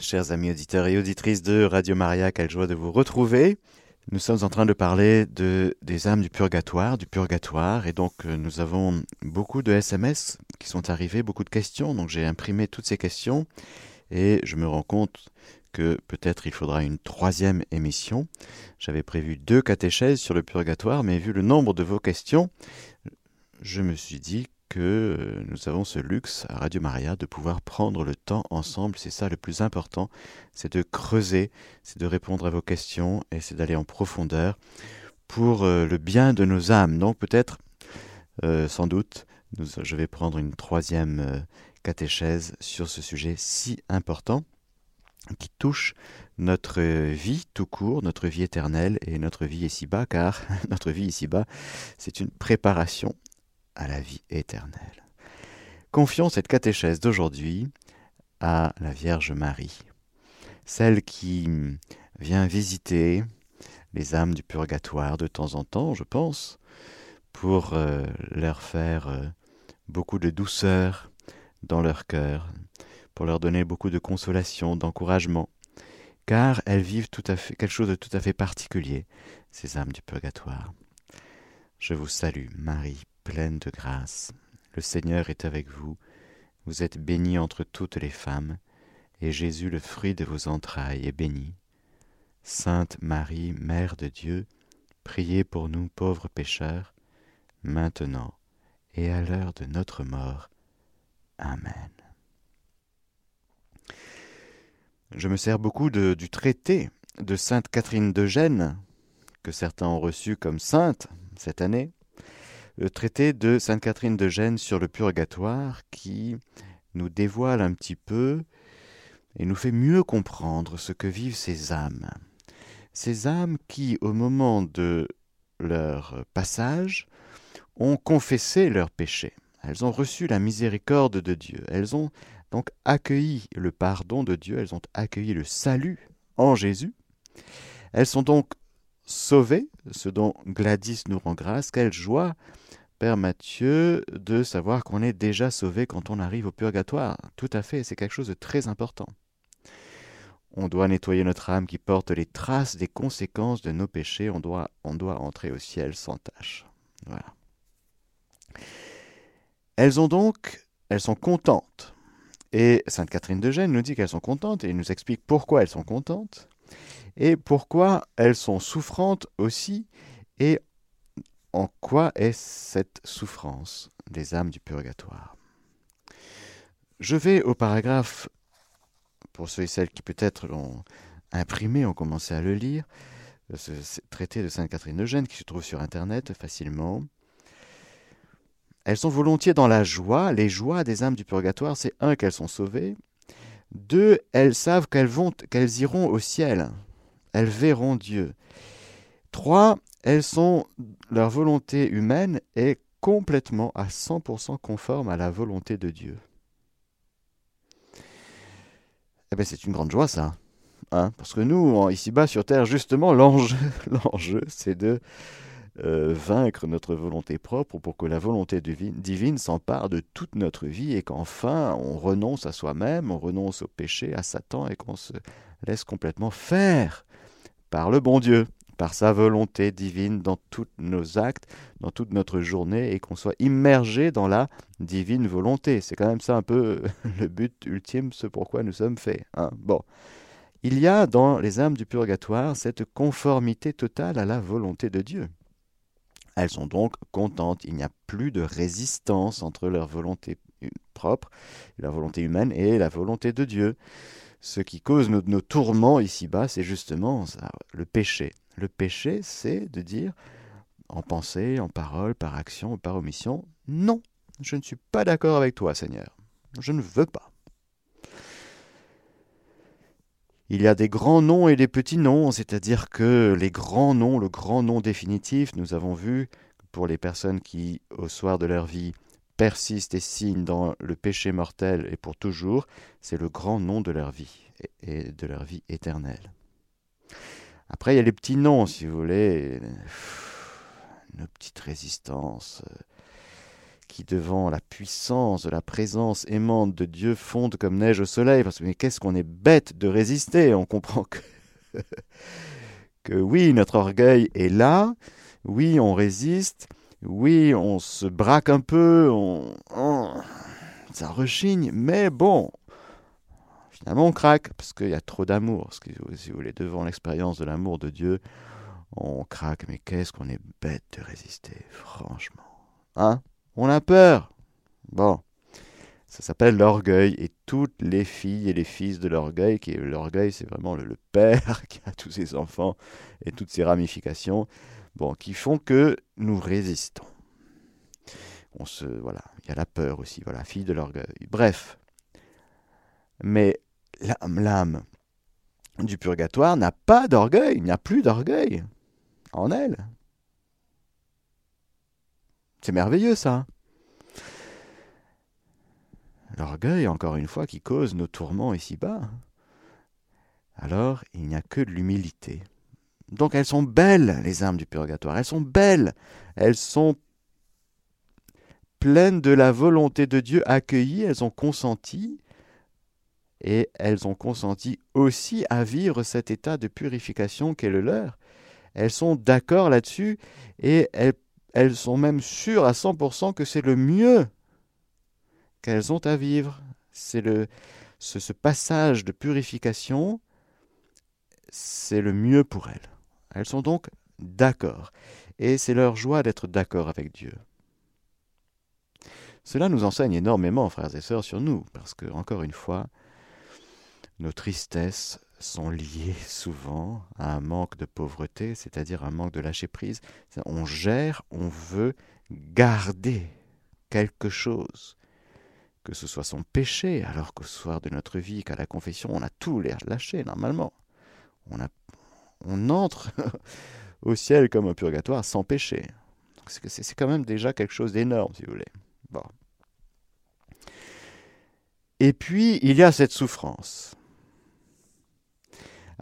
Chers amis auditeurs et auditrices de Radio Maria, quelle joie de vous retrouver. Nous sommes en train de parler de, des âmes du purgatoire, du purgatoire, et donc euh, nous avons beaucoup de SMS qui sont arrivés, beaucoup de questions, donc j'ai imprimé toutes ces questions, et je me rends compte que peut-être il faudra une troisième émission. J'avais prévu deux catéchèses sur le purgatoire, mais vu le nombre de vos questions, je me suis dit que euh, nous avons ce luxe à Radio Maria de pouvoir prendre le temps ensemble. C'est ça le plus important, c'est de creuser, c'est de répondre à vos questions et c'est d'aller en profondeur pour euh, le bien de nos âmes. Donc peut-être, euh, sans doute, je vais prendre une troisième catéchèse sur ce sujet si important qui touche notre vie tout court, notre vie éternelle et notre vie ici-bas, car notre vie ici-bas, c'est une préparation à la vie éternelle. Confions cette catéchèse d'aujourd'hui à la Vierge Marie, celle qui vient visiter les âmes du purgatoire de temps en temps, je pense, pour euh, leur faire euh, beaucoup de douceur dans leur cœur, pour leur donner beaucoup de consolation, d'encouragement, car elles vivent tout quelque chose de tout à fait particulier, ces âmes du purgatoire. Je vous salue, Marie, de grâce. Le Seigneur est avec vous. Vous êtes bénie entre toutes les femmes, et Jésus, le fruit de vos entrailles, est béni. Sainte Marie, Mère de Dieu, priez pour nous pauvres pécheurs, maintenant et à l'heure de notre mort. Amen. Je me sers beaucoup du traité de Sainte Catherine de Gênes, que certains ont reçu comme sainte cette année, traité de Sainte Catherine de Gênes sur le purgatoire qui nous dévoile un petit peu et nous fait mieux comprendre ce que vivent ces âmes. Ces âmes qui, au moment de leur passage, ont confessé leurs péchés. Elles ont reçu la miséricorde de Dieu. Elles ont donc accueilli le pardon de Dieu. Elles ont accueilli le salut en Jésus. Elles sont donc sauvées, ce dont Gladys nous rend grâce. Quelle joie Père Mathieu, de savoir qu'on est déjà sauvé quand on arrive au purgatoire. Tout à fait, c'est quelque chose de très important. On doit nettoyer notre âme qui porte les traces des conséquences de nos péchés. On doit, on doit entrer au ciel sans. Voilà. Elles ont donc, elles sont contentes. Et Sainte Catherine de Gênes nous dit qu'elles sont contentes et nous explique pourquoi elles sont contentes et pourquoi elles sont souffrantes aussi et en quoi est cette souffrance des âmes du purgatoire? Je vais au paragraphe, pour ceux et celles qui peut-être l'ont imprimé, ont commencé à le lire, ce, traité de Sainte Catherine Gênes qui se trouve sur Internet facilement. Elles sont volontiers dans la joie. Les joies des âmes du purgatoire, c'est un, qu'elles sont sauvées. Deux, elles savent qu'elles vont, qu'elles iront au ciel. Elles verront Dieu. Trois, elles sont, leur volonté humaine est complètement à 100% conforme à la volonté de Dieu. Eh bien, c'est une grande joie, ça. Hein Parce que nous, ici-bas sur Terre, justement, l'enjeu, c'est de euh, vaincre notre volonté propre pour que la volonté divine, divine s'empare de toute notre vie et qu'enfin on renonce à soi-même, on renonce au péché, à Satan et qu'on se laisse complètement faire par le bon Dieu par sa volonté divine dans tous nos actes, dans toute notre journée, et qu'on soit immergé dans la divine volonté. C'est quand même ça un peu le but ultime, ce pourquoi nous sommes faits. Hein. Bon. Il y a dans les âmes du purgatoire cette conformité totale à la volonté de Dieu. Elles sont donc contentes, il n'y a plus de résistance entre leur volonté propre, la volonté humaine et la volonté de Dieu. Ce qui cause nos, tourments ici-bas, c'est justement le péché. Le péché, c'est de dire, en pensée, en parole, par action ou par omission, non, je ne suis pas d'accord avec toi, Seigneur. Je ne veux pas. Il y a des grands noms et des petits noms, c'est-à-dire que les grands noms, le grand nom définitif, nous avons vu pour les personnes qui, au soir de leur vie, persistent et signent dans le péché mortel et pour toujours, c'est le grand nom de leur vie et de leur vie éternelle. Après, il y a les petits noms, si vous voulez, nos petites résistances euh, qui devant la puissance de la présence aimante de Dieu fondent comme neige au soleil, parce que mais qu'est-ce qu'on est bête de résister, on comprend que, que oui, notre orgueil est là, oui, on résiste, oui, on se braque un peu, on, ça rechigne, mais bon, finalement on craque, parce qu'il y a trop d'amour, si vous voulez, devant l'expérience de l'amour de Dieu, on craque, mais qu'est-ce qu'on est bête de résister, franchement. Hein? On a peur. Bon. Ça s'appelle l'orgueil, et toutes les filles et les fils de l'orgueil, qui l'orgueil, c'est vraiment le, père qui a tous ses enfants et toutes ses ramifications, bon, qui font que nous résistons. On se, voilà, il y a la peur aussi, voilà, fille de l'orgueil. Bref, mais l'âme du purgatoire n'a pas d'orgueil, il n'y a plus d'orgueil en elle. C'est merveilleux ça. L'orgueil, encore une fois, qui cause nos tourments ici-bas. Alors, il n'y a que de l'humilité. Donc elles sont belles, les âmes du purgatoire. Elles sont belles. Elles sont pleines de la volonté de Dieu accueillies. Elles ont consenti. Et elles ont consenti aussi à vivre cet état de purification qu'est le leur. Elles sont d'accord là-dessus et elles, sont même sûres à 100% que c'est le mieux qu'elles ont à vivre. C'est le ce, passage de purification, c'est le mieux pour elles. Elles sont donc d'accord. Et c'est leur joie d'être d'accord avec Dieu. Cela nous enseigne énormément, frères et sœurs, sur nous, parce que, encore une fois, nos tristesses sont liées souvent à un manque de pauvreté, c'est-à-dire un manque de lâcher prise. On gère, on veut garder quelque chose, que ce soit son péché, alors qu'au soir de notre vie, qu'à la confession, on a tout lâché normalement. On, entre au ciel comme au purgatoire sans péché. C'est quand même déjà quelque chose d'énorme, si vous voulez. Et puis, il y a cette souffrance.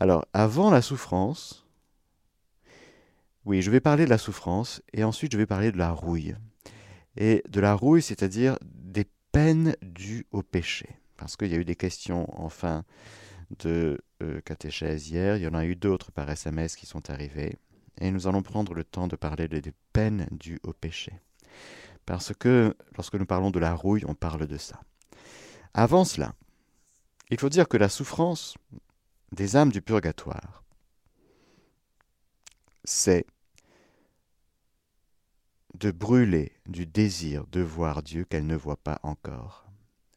Alors, avant la souffrance, oui, je vais parler de la souffrance et ensuite je vais parler de la rouille. Et de la rouille, c'est-à-dire des peines dues au péché. Parce qu'il y a eu des questions en fin de euh, catéchèse hier, il y en a eu d'autres par SMS qui sont arrivées. Et nous allons prendre le temps de parler des peines dues au péché. Parce que lorsque nous parlons de la rouille, on parle de ça. Avant cela, il faut dire que la souffrance, des âmes du purgatoire, c'est de brûler du désir de voir Dieu qu'elles ne voient pas encore.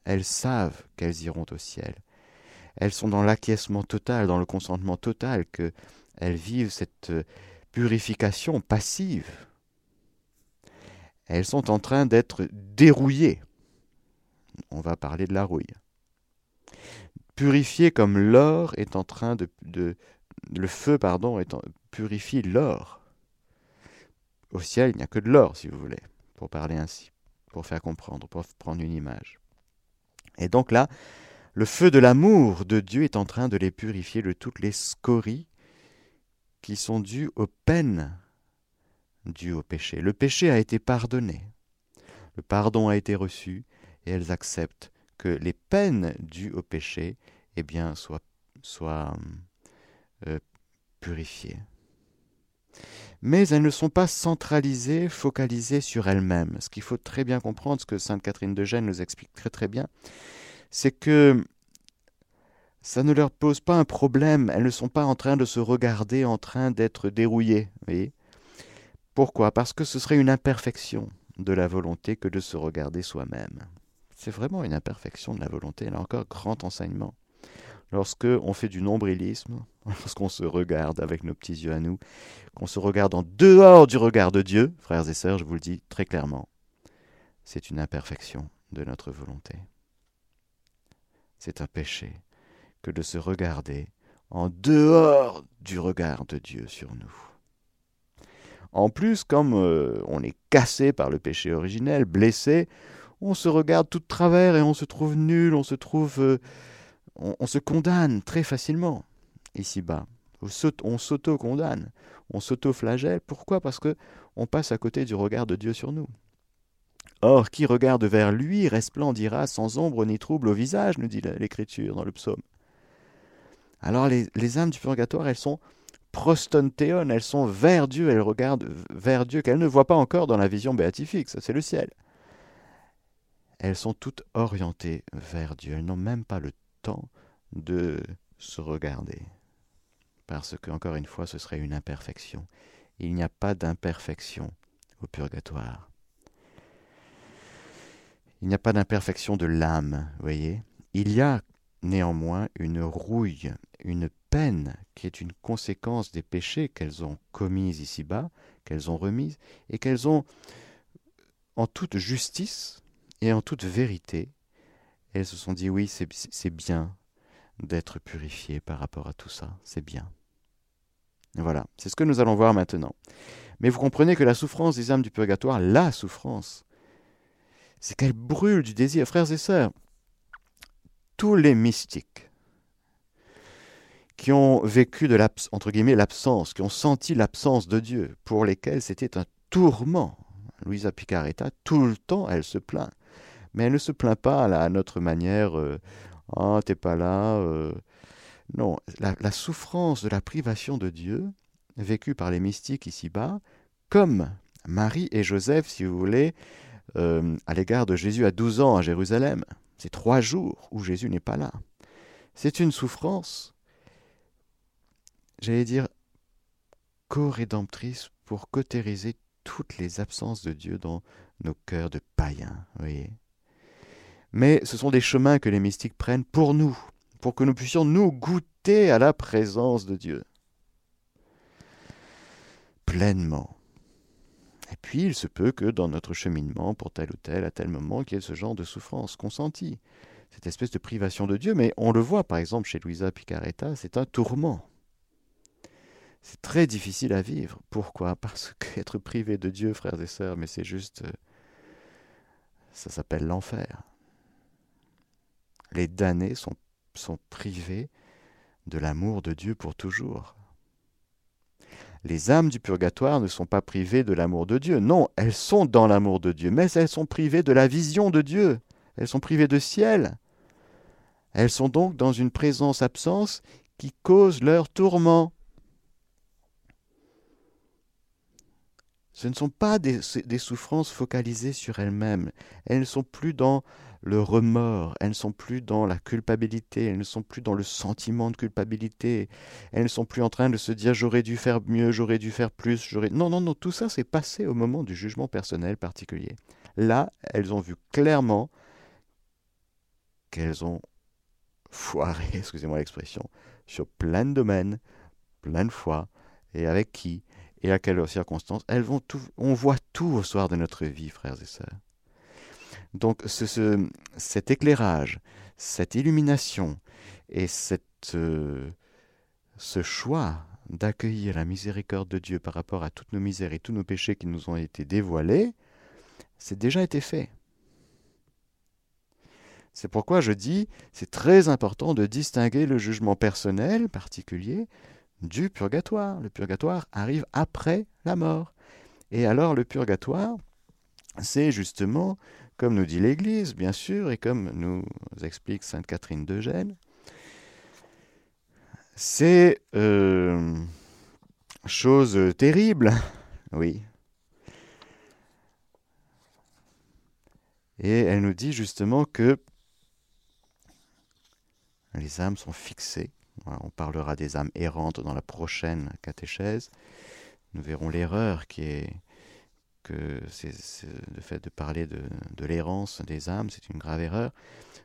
Elles savent qu'elles iront au ciel. Elles sont dans l'acquiescement total, dans le consentement total, que elles vivent cette purification passive. Elles sont en train d'être dérouillées. On va parler de la rouille purifié comme l'or est en train de, le feu pardon est purifie l'or. Au ciel, il n'y a que de l'or, si vous voulez, pour parler ainsi, pour faire comprendre, pour prendre une image. Et donc là, le feu de l'amour de Dieu est en train de les purifier de toutes les scories qui sont dues aux peines dues au péché. Le péché a été pardonné, le pardon a été reçu, et elles acceptent que les peines dues au péché eh bien, soient, soient euh, purifiées. Mais elles ne sont pas centralisées, focalisées sur elles-mêmes. Ce qu'il faut très bien comprendre, ce que Sainte Catherine de Gênes nous explique très très bien, c'est que ça ne leur pose pas un problème. Elles ne sont pas en train de se regarder, en train d'être dérouillées. Voyez Pourquoi? Parce que ce serait une imperfection de la volonté que de se regarder soi-même. C'est vraiment une imperfection de la volonté. Là encore, grand enseignement. Lorsque on fait du nombrilisme, lorsqu'on se regarde avec nos petits yeux à nous, qu'on se regarde en dehors du regard de Dieu, frères et sœurs, je vous le dis très clairement, c'est une imperfection de notre volonté. C'est un péché que de se regarder en dehors du regard de Dieu sur nous. En plus, comme euh, on est cassé par le péché originel, blessé, on se regarde tout de travers et on se trouve nul, on se trouve... On, se condamne très facilement ici-bas. On s'auto-condamne, on s'auto-flagelle. Pourquoi? Parce que on passe à côté du regard de Dieu sur nous. Or, qui regarde vers lui resplendira sans ombre ni trouble au visage, nous dit l'Écriture dans le psaume. Alors les, les âmes du purgatoire, elles sont prostontéon, elles sont vers Dieu, elles regardent vers Dieu qu'elles ne voient pas encore dans la vision béatifique, ça c'est le ciel. Elles sont toutes orientées vers Dieu, elles n'ont même pas le temps de se regarder. Parce que, encore une fois, ce serait une imperfection. Il n'y a pas d'imperfection au purgatoire. Il n'y a pas d'imperfection de l'âme, voyez. Il y a néanmoins une rouille, une peine qui est une conséquence des péchés qu'elles ont commis ici-bas, qu'elles ont remises, et qu'elles ont, en toute justice et en toute vérité, elles se sont dit oui, c'est bien d'être purifié par rapport à tout ça, c'est bien. Voilà, c'est ce que nous allons voir maintenant. Mais vous comprenez que la souffrance des âmes du purgatoire, la souffrance, c'est qu'elles brûlent du désir. Frères et sœurs, tous les mystiques qui ont vécu de l'absence, qui ont senti l'absence de Dieu, pour lesquels c'était un tourment. Louisa Picaretta, tout le temps, elle se plaint. Mais elle ne se plaint pas à notre manière euh, Ah, t'es pas là. Euh. Non, la, souffrance de la privation de Dieu, vécue par les mystiques ici-bas, comme Marie et Joseph, si vous voulez, euh, à l'égard de Jésus à 12 ans à Jérusalem. C'est trois jours où Jésus n'est pas là. C'est une souffrance, j'allais dire, co-rédemptrice pour cautériser toutes les absences de Dieu dans nos cœurs de païens. Voyez Mais ce sont des chemins que les mystiques prennent pour nous, pour que nous puissions nous goûter à la présence de Dieu pleinement. Et puis il se peut que dans notre cheminement, pour tel ou tel, à tel moment, qu'il y ait ce genre de souffrance consentie, cette espèce de privation de Dieu. Mais on le voit par exemple chez Louisa Picaretta, c'est un tourment. C'est très difficile à vivre. Pourquoi? Parce qu'être privé de Dieu, frères et sœurs, mais c'est juste... Euh, ça s'appelle l'enfer. Les damnés sont, sont privés de l'amour de Dieu pour toujours. Les âmes du purgatoire ne sont pas privées de l'amour de Dieu. Non, elles sont dans l'amour de Dieu, mais elles sont privées de la vision de Dieu. Elles sont privées de ciel. Elles sont donc dans une présence-absence qui cause leur tourment. Ce ne sont pas des, des souffrances focalisées sur elles-mêmes. Elles ne sont plus dans le remords, elles ne sont plus dans la culpabilité, elles ne sont plus dans le sentiment de culpabilité, elles ne sont plus en train de se dire j'aurais dû faire mieux, j'aurais dû faire plus, j'aurais... Non, non, non, tout ça s'est passé au moment du jugement personnel particulier. Là, elles ont vu clairement qu'elles ont foiré, excusez-moi l'expression, sur plein de domaines, plein de fois, et avec qui, et à quelles circonstances. Elles vont tout, on voit tout au soir de notre vie, frères et sœurs. Donc ce, cet éclairage, cette illumination et euh, ce choix d'accueillir la miséricorde de Dieu par rapport à toutes nos misères et tous nos péchés qui nous ont été dévoilés, c'est déjà été fait. C'est pourquoi je dis, c'est très important de distinguer le jugement personnel particulier du purgatoire. Le purgatoire arrive après la mort. Et alors le purgatoire, c'est justement comme nous dit l'Église, bien sûr, et comme nous explique Sainte Catherine de Gênes, c'est euh, chose terrible, oui. Et elle nous dit justement que les âmes sont fixées. On parlera des âmes errantes dans la prochaine catéchèse. Nous verrons l'erreur qui est que c'est, le fait de parler de, l'errance des âmes, c'est une grave erreur.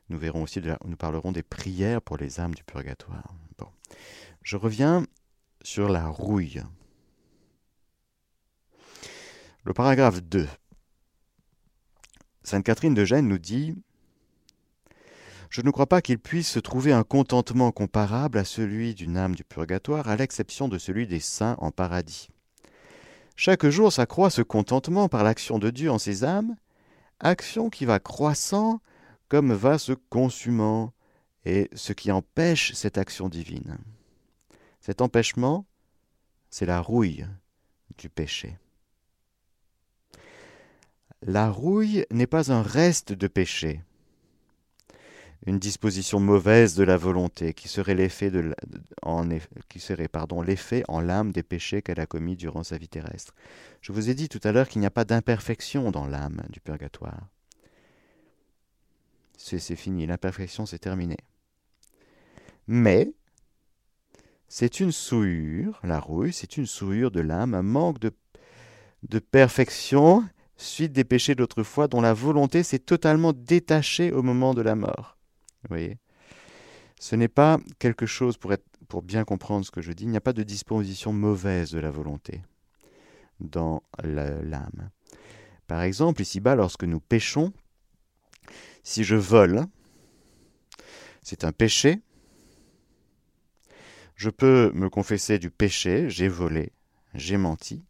Nous verrons aussi, nous parlerons des prières pour les âmes du purgatoire. Bon. Je reviens sur la rouille. Le paragraphe 2. Sainte Catherine de Gênes nous dit Je ne crois pas qu'il puisse se trouver un contentement comparable à celui d'une âme du purgatoire, à l'exception de celui des saints en paradis. Chaque jour s'accroît ce contentement par l'action de Dieu en ces âmes, action qui va croissant comme va se consumant, et ce qui empêche cette action divine. Cet empêchement, c'est la rouille du péché. La rouille n'est pas un reste de péché, une disposition mauvaise de la volonté qui serait l'effet de, en, qui serait pardon l'effet en l'âme des péchés qu'elle a commis durant sa vie terrestre. Je vous ai dit tout à l'heure qu'il n'y a pas d'imperfection dans l'âme du purgatoire. C'est fini, l'imperfection c'est terminé. Mais c'est une souillure, la rouille, c'est une souillure de l'âme, un manque de, de perfection suite des péchés d'autrefois dont la volonté s'est totalement détachée au moment de la mort. Ce n'est pas quelque chose, pour bien comprendre ce que je dis, il n'y a pas de disposition mauvaise de la volonté dans l'âme. Par exemple, ici-bas, lorsque nous péchons, si je vole, c'est un péché. Je peux me confesser du péché, j'ai volé, j'ai menti.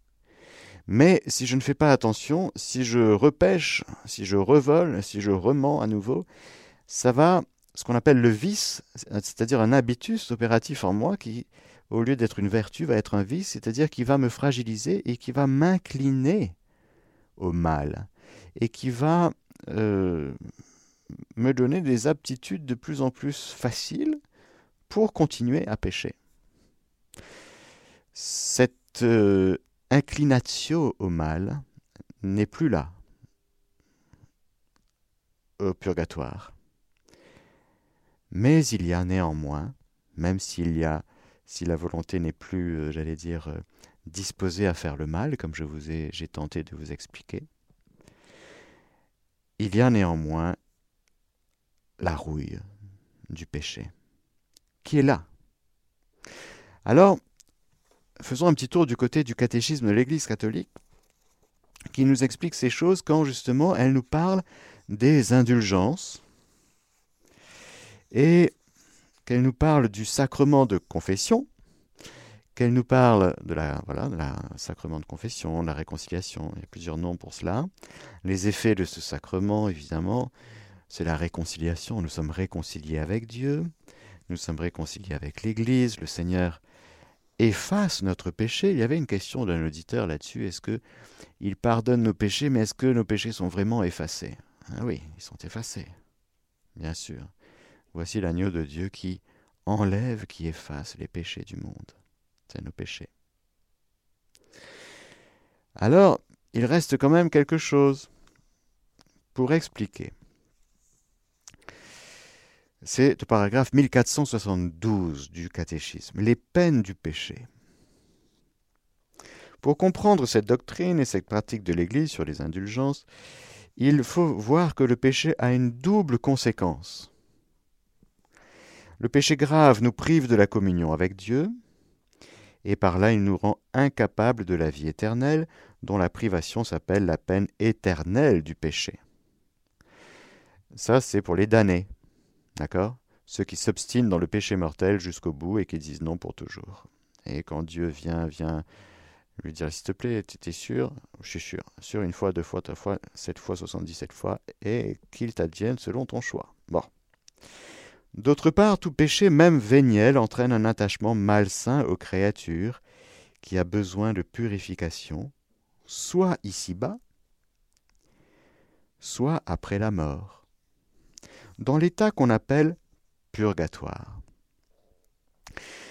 Mais si je ne fais pas attention, si je repêche, si je revole, si je remens à nouveau, ça va, ce qu'on appelle le vice, c'est-à-dire un habitus opératif en moi qui, au lieu d'être une vertu, va être un vice, c'est-à-dire qui va me fragiliser et qui va m'incliner au mal et qui va euh, me donner des aptitudes de plus en plus faciles pour continuer à pécher. Cette euh, inclinatio au mal n'est plus là au purgatoire. Mais il y a néanmoins, même s'il y a, si la volonté n'est plus, euh, j'allais dire, euh, disposée à faire le mal, comme je vous ai, j'ai tenté de vous expliquer, il y a néanmoins la rouille du péché, qui est là. Alors, faisons un petit tour du côté du catéchisme de l'Église catholique, qui nous explique ces choses quand justement elle nous parle des indulgences et qu'elle nous parle du sacrement de confession, qu'elle nous parle de la voilà sacrement de confession, de la réconciliation, il y a plusieurs noms pour cela, les effets de ce sacrement évidemment, c'est la réconciliation. Nous sommes réconciliés avec Dieu, nous sommes réconciliés avec l'Église, le Seigneur efface notre péché. Il y avait une question d'un auditeur là-dessus. Est-ce que il pardonne nos péchés, mais est-ce que nos péchés sont vraiment effacés? Ah oui, ils sont effacés, bien sûr. Voici l'agneau de Dieu qui enlève, qui efface les péchés du monde. C'est nos péchés. Alors, il reste quand même quelque chose pour expliquer. C'est le paragraphe 1472 du catéchisme, les peines du péché. Pour comprendre cette doctrine et cette pratique de l'Église sur les indulgences, il faut voir que le péché a une double conséquence. Le péché grave nous prive de la communion avec Dieu, et par là il nous rend incapables de la vie éternelle, dont la privation s'appelle la peine éternelle du péché. Ça, c'est pour les damnés. D'accord? Ceux qui s'obstinent dans le péché mortel jusqu'au bout et qui disent non pour toujours. Et quand Dieu vient, vient lui dire S'il te plaît, tu es sûr? Je suis sûr. Sûr une fois, deux fois, trois fois, sept fois, soixante-dix-sept fois, et qu'il t'advienne selon ton choix. Bon. D'autre part, tout péché, même véniel, entraîne un attachement malsain aux créatures qui a besoin de purification, soit ici-bas, soit après la mort dans l'état qu'on appelle purgatoire.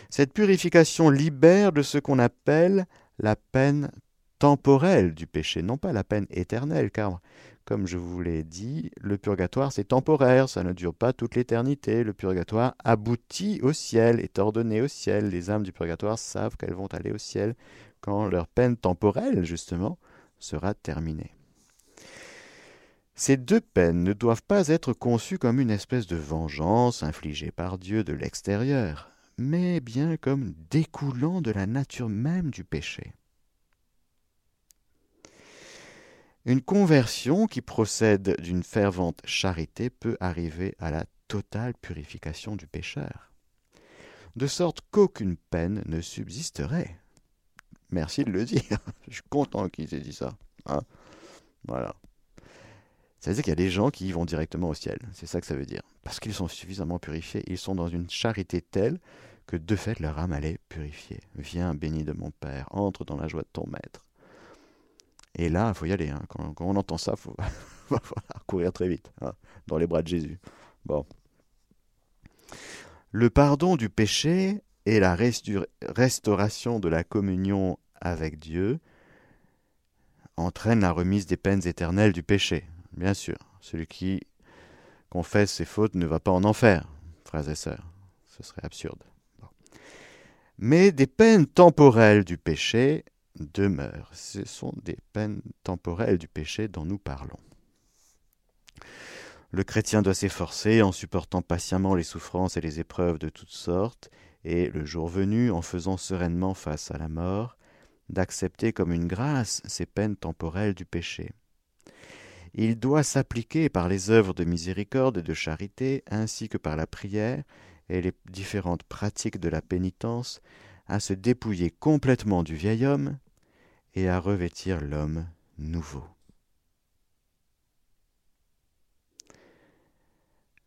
Cette purification libère de ce qu'on appelle la peine temporelle du péché, non pas la peine éternelle, car, comme je vous l'ai dit, le purgatoire c'est temporaire, ça ne dure pas toute l'éternité, le purgatoire aboutit au ciel, est ordonné au ciel, les âmes du purgatoire savent qu'elles vont aller au ciel quand leur peine temporelle, justement, sera terminée. Ces deux peines ne doivent pas être conçues comme une espèce de vengeance infligée par Dieu de l'extérieur, mais bien comme découlant de la nature même du péché. Une conversion qui procède d'une fervente charité peut arriver à la totale purification du pécheur, de sorte qu'aucune peine ne subsisterait. Merci de le dire. Je suis content qu'il ait dit ça. Hein. voilà. Ça veut dire qu'il y a des gens qui vont directement au ciel. C'est ça que ça veut dire. Parce qu'ils sont suffisamment purifiés. Ils sont dans une charité telle que de fait leur âme allait purifier. Viens, béni de mon Père, entre dans la joie de ton Maître. Et là, il faut y aller. Hein. Quand, on entend ça, il faut, courir très vite hein, dans les bras de Jésus. Bon. Le pardon du péché et la restauration de la communion avec Dieu entraînent la remise des peines éternelles du péché. Bien sûr, celui qui confesse ses fautes ne va pas en enfer, frères et sœurs. Ce serait absurde. Mais des peines temporelles du péché demeurent. Ce sont des peines temporelles du péché dont nous parlons. Le chrétien doit s'efforcer en supportant patiemment les souffrances et les épreuves de toutes sortes, et le jour venu, en faisant sereinement face à la mort, d'accepter comme une grâce ces peines temporelles du péché. Il doit s'appliquer par les œuvres de miséricorde et de charité, ainsi que par la prière et les différentes pratiques de la pénitence, à se dépouiller complètement du vieil homme et à revêtir l'homme nouveau.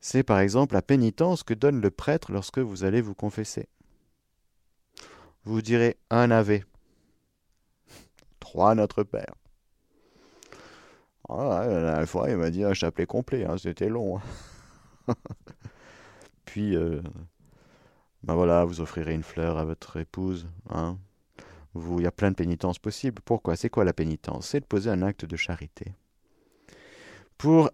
C'est par exemple la pénitence que donne le prêtre lorsque vous allez vous confesser. Vous direz un Ave, trois Notre Père. Ah, la fois, il m'a dit un chapelet complet, hein, c'était long. Hein. Puis, euh, ben voilà, vous offrirez une fleur à votre épouse. Hein. Il y a plein de pénitences possibles. Pourquoi? C'est quoi la pénitence? C'est de poser un acte de charité. Pour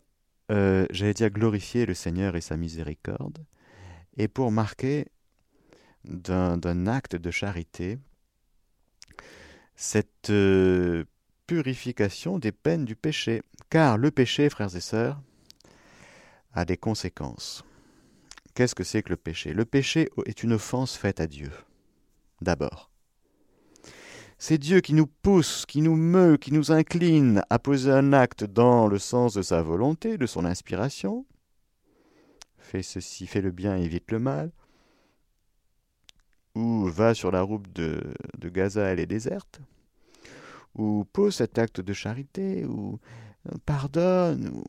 euh, j'allais dire glorifier le Seigneur et sa miséricorde, et pour marquer d'un acte de charité cette euh, purification des peines du péché. Car le péché, frères et sœurs, a des conséquences. Qu'est-ce que c'est que le péché? Le péché est une offense faite à Dieu, d'abord. C'est Dieu qui nous pousse, qui nous meut, qui nous incline à poser un acte dans le sens de sa volonté, de son inspiration. Fais ceci, fais le bien, évite le mal. Ou va sur la route de, Gaza, elle est déserte. Ou pose cet acte de charité, ou pardonne, ou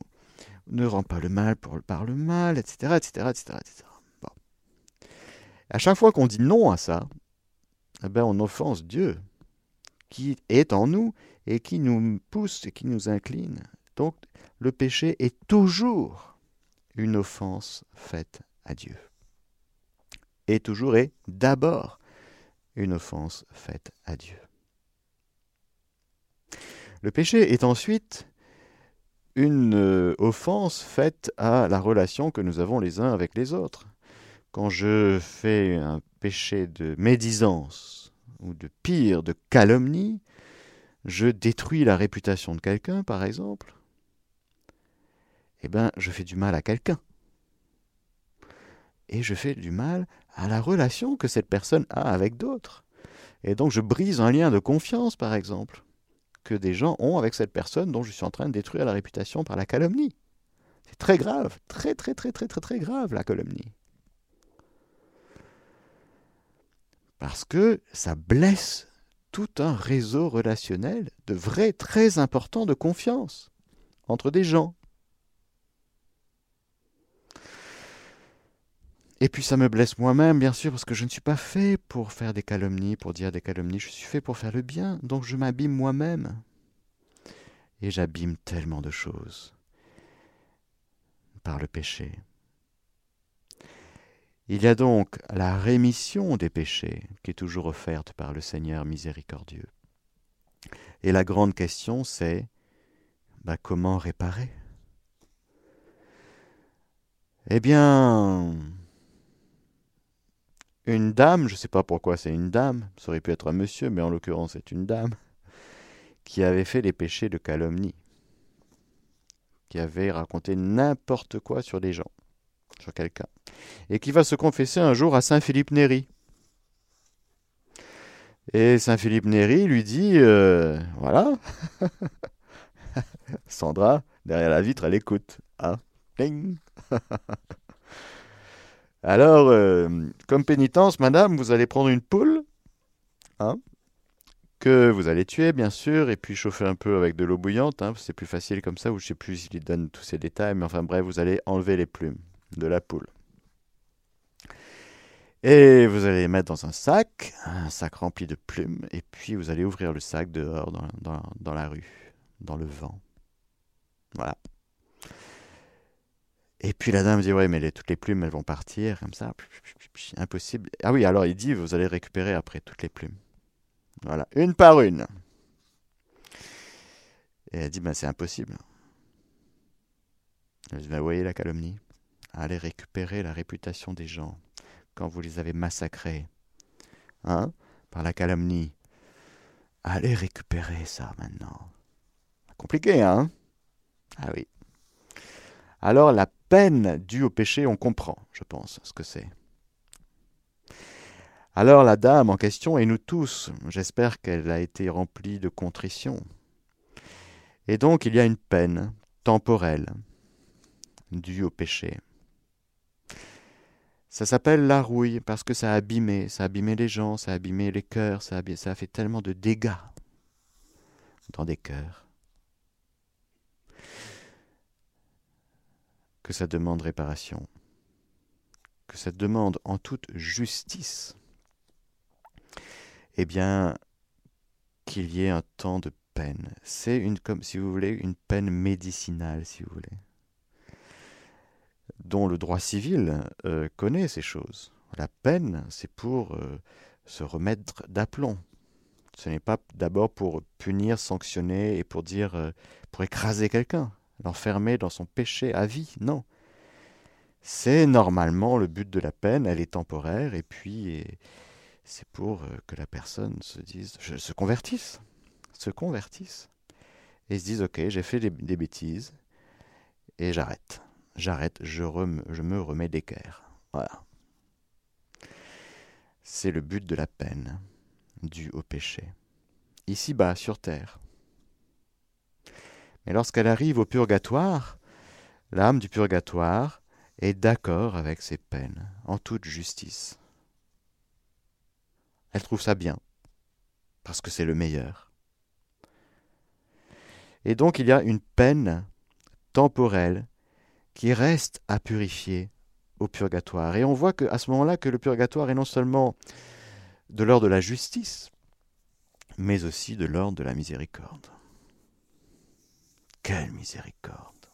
ne rend pas le mal pour, par le mal, etc. etc., etc.. À chaque fois qu'on dit non à ça, eh ben on offense Dieu qui est en nous et qui nous pousse et qui nous incline. Donc le péché est toujours une offense faite à Dieu. Et toujours est d'abord une offense faite à Dieu. Le péché est ensuite une euh, offense faite à la relation que nous avons les uns avec les autres. Quand je fais un péché de médisance, ou de pire, de calomnie, je détruis la réputation de quelqu'un, par exemple, eh bien, je fais du mal à quelqu'un. Et je fais du mal à la relation que cette personne a avec d'autres. Et donc, je brise un lien de confiance, par exemple, que des gens ont avec cette personne dont je suis en train de détruire la réputation par la calomnie. C'est très grave, très, très, très, très, très, très grave, la calomnie. Parce que ça blesse tout un réseau relationnel de vrai très important de confiance entre des gens. Et puis ça me blesse moi-même, bien sûr, parce que je ne suis pas fait pour faire des calomnies, pour dire des calomnies, je suis fait pour faire le bien, donc je m'abîme moi-même. Et j'abîme tellement de choses par le péché. Il y a donc la rémission des péchés qui est toujours offerte par le Seigneur miséricordieux. Et la grande question c'est bah, comment réparer? Eh bien, une dame, je ne sais pas pourquoi c'est une dame, ça aurait pu être un monsieur, mais en l'occurrence c'est une dame, qui avait fait les péchés de calomnie, qui avait raconté n'importe quoi sur les gens sur quelqu'un, et qui va se confesser un jour à Saint Philippe Néri. Et Saint Philippe Néri lui dit euh, Voilà, Sandra, derrière la vitre, elle écoute. Hein Alors, euh, comme pénitence, madame, vous allez prendre une poule, hein, que vous allez tuer, bien sûr, et puis chauffer un peu avec de l'eau bouillante. Hein, c'est plus facile comme ça, ou je sais plus s'il donne tous ces détails, mais enfin bref, vous allez enlever les plumes de la poule. Et vous allez les mettre dans un sac, un sac rempli de plumes, et puis vous allez ouvrir le sac dehors dans, la rue. dans le vent. Voilà. Et puis la dame dit Ouais, mais toutes les plumes, elles vont partir, comme ça. Impossible. Ah oui, alors il dit Vous allez récupérer après toutes les plumes. Voilà, une par une. Et elle dit Ben, c'est impossible. Elle dit Ben, voyez la calomnie. Allez récupérer la réputation des gens quand vous les avez massacrés. Hein Par la calomnie. Allez récupérer ça maintenant. Compliqué, hein? Ah oui. Alors la peine due au péché, on comprend, je pense, ce que c'est. Alors la dame en question, et nous tous, j'espère qu'elle a été remplie de contrition. Et donc il y a une peine temporelle due au péché. Ça s'appelle la rouille parce que ça a abîmé, ça a abîmé les gens, ça a abîmé les cœurs, ça a, fait tellement de dégâts dans des cœurs que ça demande réparation, que ça demande en toute justice, eh bien, qu'il y ait un temps de peine. C'est une, comme si vous voulez, une peine médicinale, si vous voulez dont le droit civil euh, connaît ces choses. La peine, c'est pour euh, se remettre d'aplomb. Ce n'est pas d'abord pour punir, sanctionner et pour dire, euh, pour écraser quelqu'un, l'enfermer dans son péché à vie. Non. C'est normalement le but de la peine, elle est temporaire et puis c'est pour que la personne se dise, se convertisse, se convertisse et se dise, ok, j'ai fait des bêtises et j'arrête j'arrête, je, me remets d'équerre. Voilà. C'est le but de la peine due au péché. Ici-bas, sur terre. Mais lorsqu'elle arrive au purgatoire, l'âme du purgatoire est d'accord avec ses peines, en toute justice. Elle trouve ça bien, parce que c'est le meilleur. Et donc il y a une peine temporelle qui reste à purifier au purgatoire. Et on voit qu'à ce moment-là que le purgatoire est non seulement de l'ordre de la justice, mais aussi de l'ordre de la miséricorde. Quelle miséricorde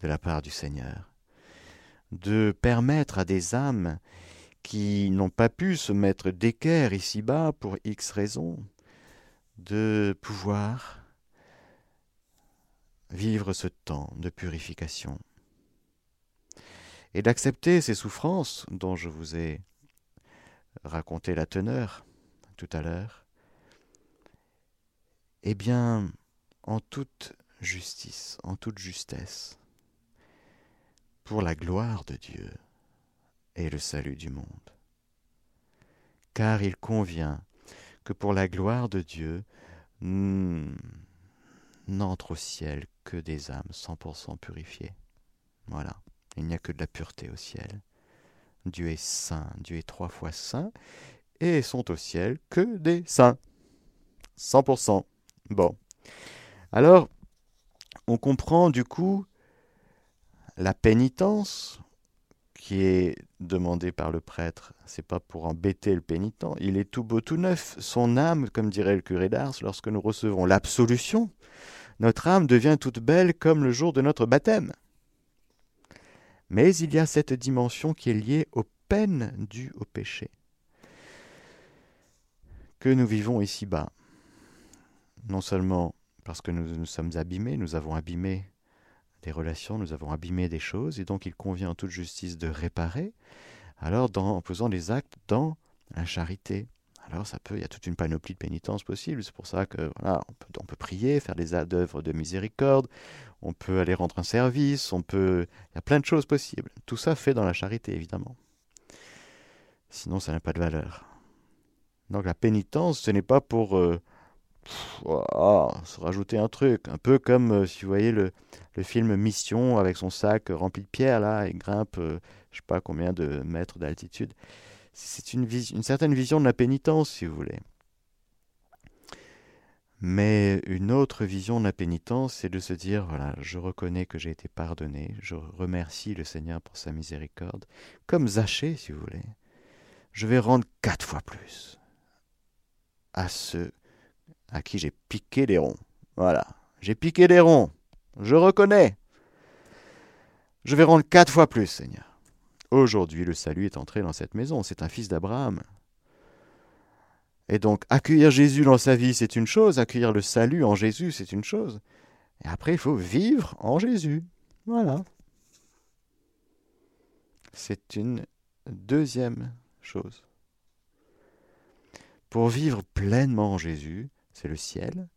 de la part du Seigneur de permettre à des âmes qui n'ont pas pu se mettre d'équerre ici-bas pour X raisons, de pouvoir vivre ce temps de purification et d'accepter ces souffrances dont je vous ai raconté la teneur tout à l'heure, eh bien, en toute justice, en toute justesse, pour la gloire de Dieu et le salut du monde. Car il convient que pour la gloire de Dieu, hmm, n'entre au ciel que des âmes 100% purifiées. Voilà, il n'y a que de la pureté au ciel. Dieu est saint, Dieu est trois fois saint, et sont au ciel que des saints. 100%. Bon. Alors, on comprend du coup la pénitence qui est demandée par le prêtre. C'est pas pour embêter le pénitent, il est tout beau, tout neuf. Son âme, comme dirait le curé d'Ars, lorsque nous recevons l'absolution, notre âme devient toute belle comme le jour de notre baptême. Mais il y a cette dimension qui est liée aux peines dues au péché que nous vivons ici-bas. Non seulement parce que nous nous sommes abîmés, nous avons abîmé des relations, nous avons abîmé des choses, et donc il convient en toute justice de réparer, alors en faisant des actes dans la charité, alors ça peut, il y a toute une panoplie de pénitences possibles. C'est pour ça que voilà, on peut, on peut prier, faire des œuvres de miséricorde, on peut aller rendre un service, on peut, il y a plein de choses possibles. Tout ça fait dans la charité évidemment. Sinon, ça n'a pas de valeur. Donc la pénitence, ce n'est pas pour euh, se rajouter un truc, un peu comme euh, si vous voyez le, le, film Mission avec son sac rempli de pierres là, et grimpe, euh, je sais pas combien de mètres d'altitude. C'est une, une certaine vision de la pénitence, si vous voulez. Mais une autre vision de la pénitence, c'est de se dire, voilà, je reconnais que j'ai été pardonné, je remercie le Seigneur pour sa miséricorde, comme Zachée, si vous voulez. Je vais rendre quatre fois plus à ceux à qui j'ai piqué les ronds. Voilà. J'ai piqué les ronds. Je reconnais. Je vais rendre quatre fois plus, Seigneur. Aujourd'hui, le salut est entré dans cette maison. C'est un fils d'Abraham. Et donc, accueillir Jésus dans sa vie, c'est une chose. Accueillir le salut en Jésus, c'est une chose. Et après, il faut vivre en Jésus. Voilà. C'est une deuxième chose. Pour vivre pleinement en Jésus, c'est le ciel.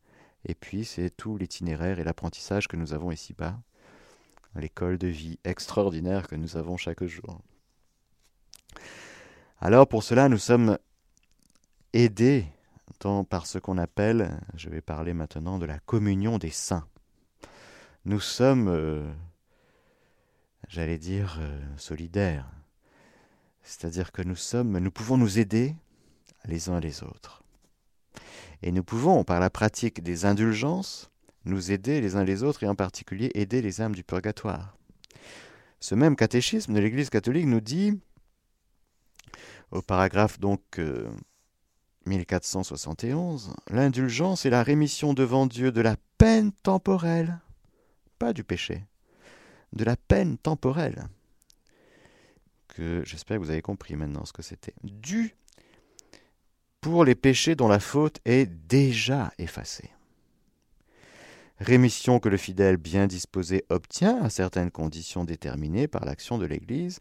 Et puis, c'est tout l'itinéraire et l'apprentissage que nous avons ici-bas, l'école de vie extraordinaire que nous avons chaque jour. Alors, pour cela, nous sommes aidés par ce qu'on appelle, je vais parler maintenant de la communion des saints. Nous sommes, euh, j'allais dire, euh, solidaires. C'est-à-dire que nous sommes, nous pouvons nous aider les uns les autres. Et nous pouvons, par la pratique des indulgences, nous aider les uns les autres et en particulier aider les âmes du purgatoire. Ce même catéchisme de l'Église catholique nous dit, au paragraphe donc 1471, euh, l'indulgence est la rémission devant Dieu de la peine temporelle, pas du péché, de la peine temporelle, que j'espère que vous avez compris maintenant ce que c'était, due pour les péchés dont la faute est déjà effacée. Rémission que le fidèle bien disposé obtient à certaines conditions déterminées par l'action de l'Église,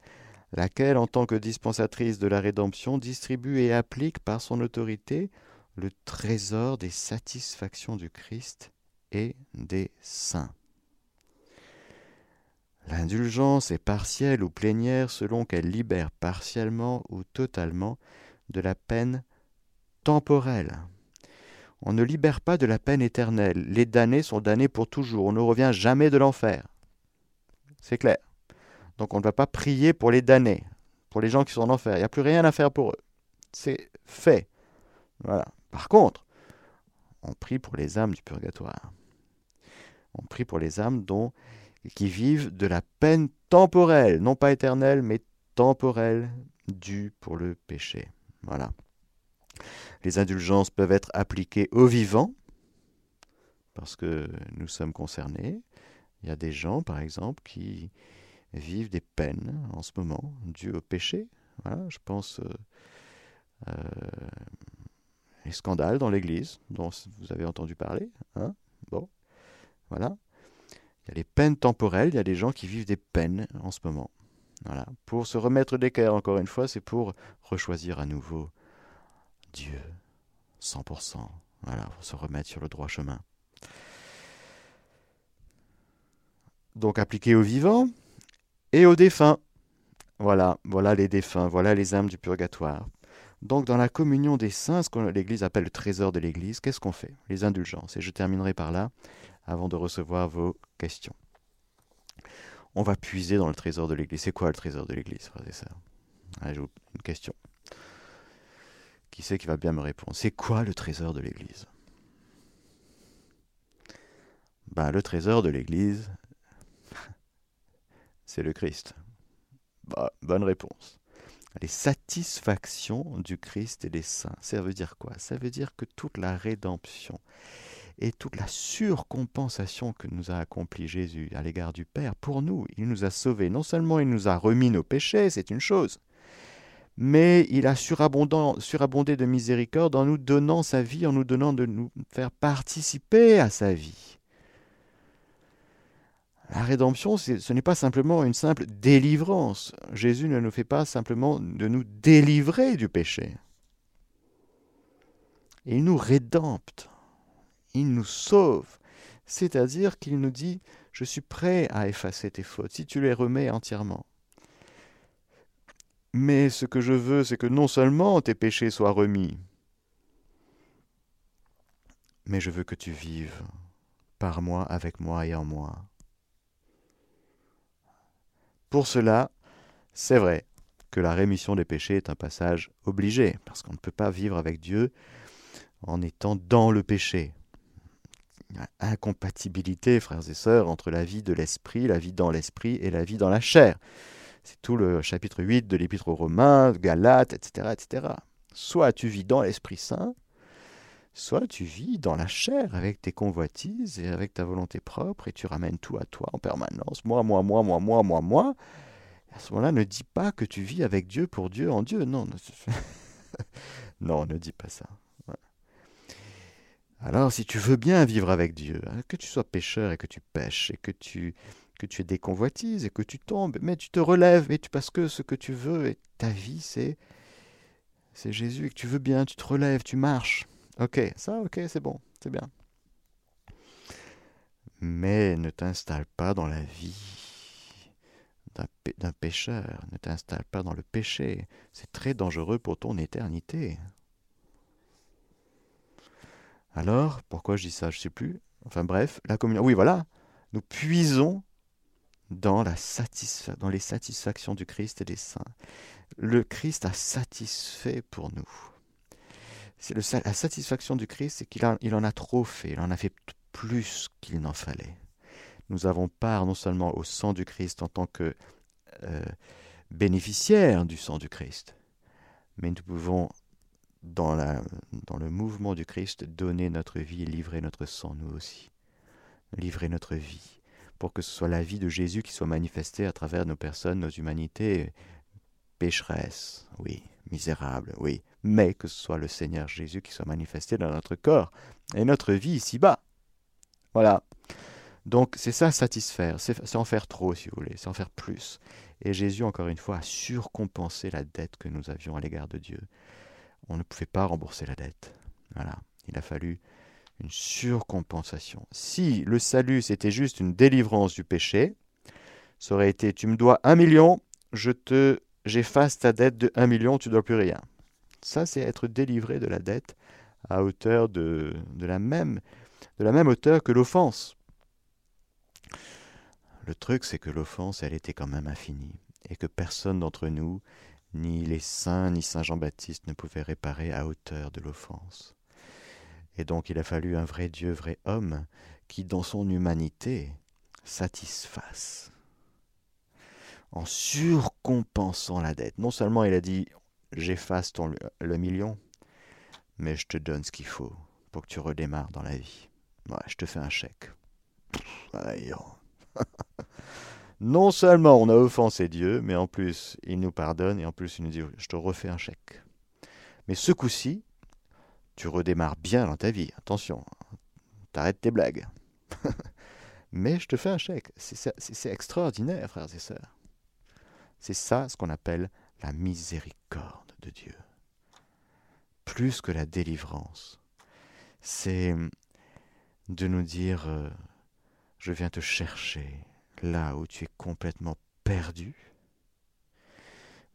laquelle, en tant que dispensatrice de la rédemption, distribue et applique par son autorité le trésor des satisfactions du Christ et des saints. L'indulgence est partielle ou plénière selon qu'elle libère partiellement ou totalement de la peine temporelle. On ne libère pas de la peine éternelle. Les damnés sont damnés pour toujours. On ne revient jamais de l'enfer. C'est clair. Donc on ne va pas prier pour les damnés, pour les gens qui sont en enfer. Il n'y a plus rien à faire pour eux. C'est fait. Voilà. Par contre, on prie pour les âmes du purgatoire. On prie pour les âmes dont, qui vivent de la peine temporelle, non pas éternelle, mais temporelle, due pour le péché. Voilà. Les indulgences peuvent être appliquées aux vivants, parce que nous sommes concernés. Il y a des gens, par exemple, qui vivent des peines en ce moment dues au péché. Je pense euh, euh, les scandales dans l'Église, dont vous avez entendu parler. Hein bon, voilà. Il y a les peines temporelles, il y a des gens qui vivent des peines en ce moment. Voilà. Pour se remettre d'équerre, encore une fois, c'est pour rechoisir à nouveau Dieu, 100%. Voilà, pour se remettre sur le droit chemin. Donc appliqué aux vivants et aux défunts. Voilà, voilà les défunts, voilà les âmes du purgatoire. Donc dans la communion des saints, ce que l'Église appelle le trésor de l'Église, qu'est-ce qu'on fait? Les indulgences. Et je terminerai par là, avant de recevoir vos questions. On va puiser dans le trésor de l'Église. C'est quoi le trésor de l'Église, sœurs Allez, une question. Qui c'est qui va bien me répondre C'est quoi le trésor de l'Église? Ben, Le trésor de l'Église, c'est le Christ. Bonne réponse. Les satisfactions du Christ et des saints. Ça veut dire quoi? Ça veut dire que toute la rédemption et toute la surcompensation que nous a accompli Jésus à l'égard du Père, pour nous, il nous a sauvés. Non seulement il nous a remis nos péchés, c'est une chose, mais il a surabondé de miséricorde en nous donnant sa vie, en nous donnant de nous faire participer à sa vie. La rédemption, ce n'est pas simplement une simple délivrance. Jésus ne nous fait pas simplement de nous délivrer du péché. Il nous rédempte, il nous sauve, c'est-à-dire qu'il nous dit, je suis prêt à effacer tes fautes si tu les remets entièrement. Mais ce que je veux, c'est que non seulement tes péchés soient remis, mais je veux que tu vives par moi, avec moi et en moi. Pour cela, c'est vrai que la rémission des péchés est un passage obligé, parce qu'on ne peut pas vivre avec Dieu en étant dans le péché. Il y a incompatibilité, frères et sœurs, entre la vie de l'esprit, la vie dans l'esprit et la vie dans la chair. C'est tout le chapitre 8 de l'Épître aux Romains, Galates, etc., etc. Soit tu vis dans l'Esprit Saint, soit tu vis dans la chair avec tes convoitises et avec ta volonté propre et tu ramènes tout à toi en permanence. Moi, moi, moi, moi, moi, moi, moi. À ce moment-là, ne dis pas que tu vis avec Dieu pour Dieu en Dieu. Non, non, ne dis pas ça. Alors, si tu veux bien vivre avec Dieu, hein, que tu sois pécheur et que tu pêches et que tu que tu aies des et que tu tombes, mais tu te relèves, mais tu parce que ce que tu veux et ta vie, c'est c'est Jésus et que tu veux bien, tu te relèves, tu marches. Ok, ça, ok, c'est bon, c'est bien. Mais ne t'installe pas dans la vie d'un pécheur, ne t'installe pas dans le péché. C'est très dangereux pour ton éternité. Alors, pourquoi je dis ça? Je ne sais plus. Enfin bref, la communion. Oui, voilà. Nous puisons dans, la dans les satisfactions du Christ et des saints. Le Christ a satisfait pour nous c'est la satisfaction du Christ, c'est qu'il il en a trop fait, il en a fait plus qu'il n'en fallait. Nous avons part non seulement au sang du Christ en tant que euh, bénéficiaires du sang du Christ, mais nous pouvons, dans, la, dans le mouvement du Christ, donner notre vie et livrer notre sang, nous aussi. Livrer notre vie, pour que ce soit la vie de Jésus qui soit manifestée à travers nos personnes, nos humanités pécheresses, oui, misérables, oui, mais que ce soit le Seigneur Jésus qui soit manifesté dans notre corps et notre vie ici-bas. Voilà. Donc c'est ça satisfaire, c'est en faire trop si vous voulez, c'est en faire plus. Et Jésus, encore une fois, a surcompensé la dette que nous avions à l'égard de Dieu. On ne pouvait pas rembourser la dette. Voilà. Il a fallu une surcompensation. Si le salut c'était juste une délivrance du péché, ça aurait été tu me dois un million, je te j'efface ta dette de un million, tu ne dois plus rien. Ça, c'est être délivré de la dette à hauteur de, de, la, même, de la même hauteur que l'offense. Le truc, c'est que l'offense, elle était quand même infinie, et que personne d'entre nous, ni les saints, ni Saint Jean-Baptiste, ne pouvaient réparer à hauteur de l'offense. Et donc il a fallu un vrai Dieu, vrai homme, qui, dans son humanité, satisfasse en surcompensant la dette. Non seulement il a dit j'efface ton, le million, mais je te donne ce qu'il faut pour que tu redémarres dans la vie. Ouais, je te fais un chèque. non seulement on a offensé Dieu, mais en plus il nous pardonne et en plus il nous dit je te refais un chèque. Mais ce coup-ci, tu redémarres bien dans ta vie. Attention, t'arrêtes tes blagues. mais je te fais un chèque. C'est extraordinaire, frères et sœurs. C'est ça ce qu'on appelle la miséricorde de Dieu. Plus que la délivrance. C'est de nous dire, euh, je viens te chercher là où tu es complètement perdu.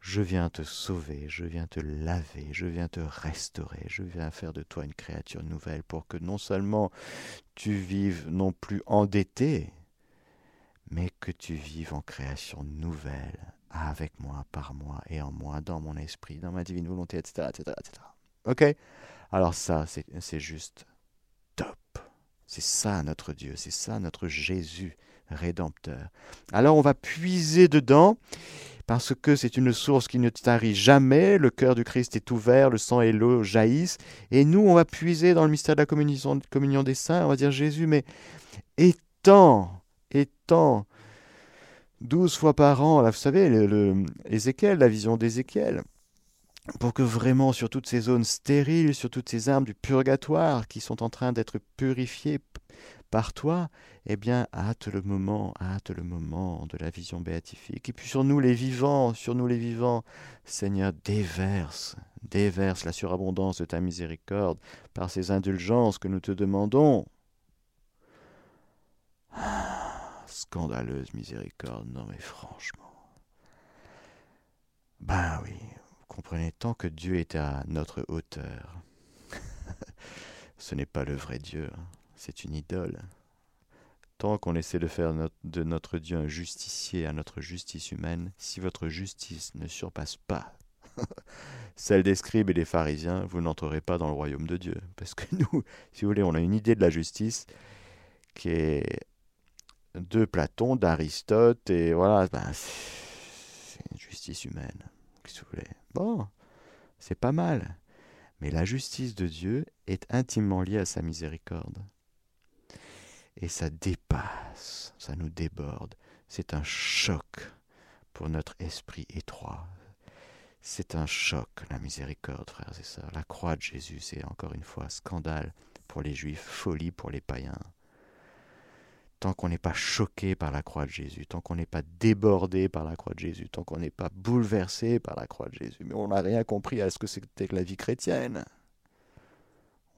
Je viens te sauver, je viens te laver, je viens te restaurer, je viens faire de toi une créature nouvelle pour que non seulement tu vives non plus endetté, mais que tu vives en création nouvelle, avec moi, par moi et en moi, dans mon esprit, dans ma divine volonté, etc. etc., etc. Ok? Alors ça, c'est juste top. C'est ça notre Dieu, c'est ça notre Jésus rédempteur. Alors on va puiser dedans parce que c'est une source qui ne tarit jamais, le cœur du Christ est ouvert, le sang et l'eau jaillissent, et nous on va puiser dans le mystère de la communion, des saints, on va dire Jésus, mais étant, étant douze fois par an, là, vous savez, Ézéchiel, la vision d'Ézéchiel, pour que vraiment sur toutes ces zones stériles, sur toutes ces armes du purgatoire qui sont en train d'être purifiées par toi, eh bien, hâte le moment, hâte le moment de la vision béatifique. Et puis sur nous les vivants, sur nous les vivants, Seigneur, déverse, déverse la surabondance de ta miséricorde par ces indulgences que nous te demandons. scandaleuse miséricorde. Non mais franchement. Ben oui, vous comprenez, tant que Dieu est à notre hauteur, ce n'est pas le vrai Dieu, hein. C'est une idole. Tant qu'on essaie de faire de notre Dieu un justicier à notre justice humaine, si votre justice ne surpasse pas celle des scribes et des pharisiens, vous n'entrerez pas dans le royaume de Dieu. Parce que nous, si vous voulez, on a une idée de la justice qui est de Platon, d'Aristote, et voilà, ben, c'est une justice humaine. Bon, c'est pas mal. Mais la justice de Dieu est intimement liée à sa miséricorde. Et ça dépasse, ça nous déborde. C'est un choc pour notre esprit étroit. C'est un choc, la miséricorde, frères et sœurs. La croix de Jésus, c'est encore une fois scandale pour les juifs, folie pour les païens. Tant qu'on n'est pas choqué par la croix de Jésus, tant qu'on n'est pas débordé par la croix de Jésus, tant qu'on n'est pas bouleversé par la croix de Jésus, mais on n'a rien compris à ce que c'était que la vie chrétienne.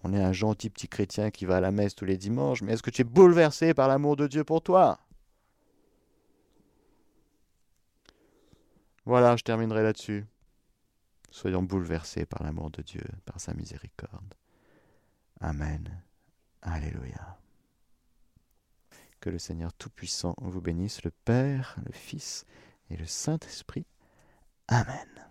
On est un gentil petit chrétien qui va à la messe tous les dimanches, mais est-ce que tu es bouleversé par l'amour de Dieu pour toi? Voilà, je terminerai là-dessus. Soyons bouleversés par l'amour de Dieu, par sa miséricorde. Amen. Alléluia. Que le Seigneur Tout-Puissant vous bénisse, le Père, le Fils et le Saint-Esprit. Amen.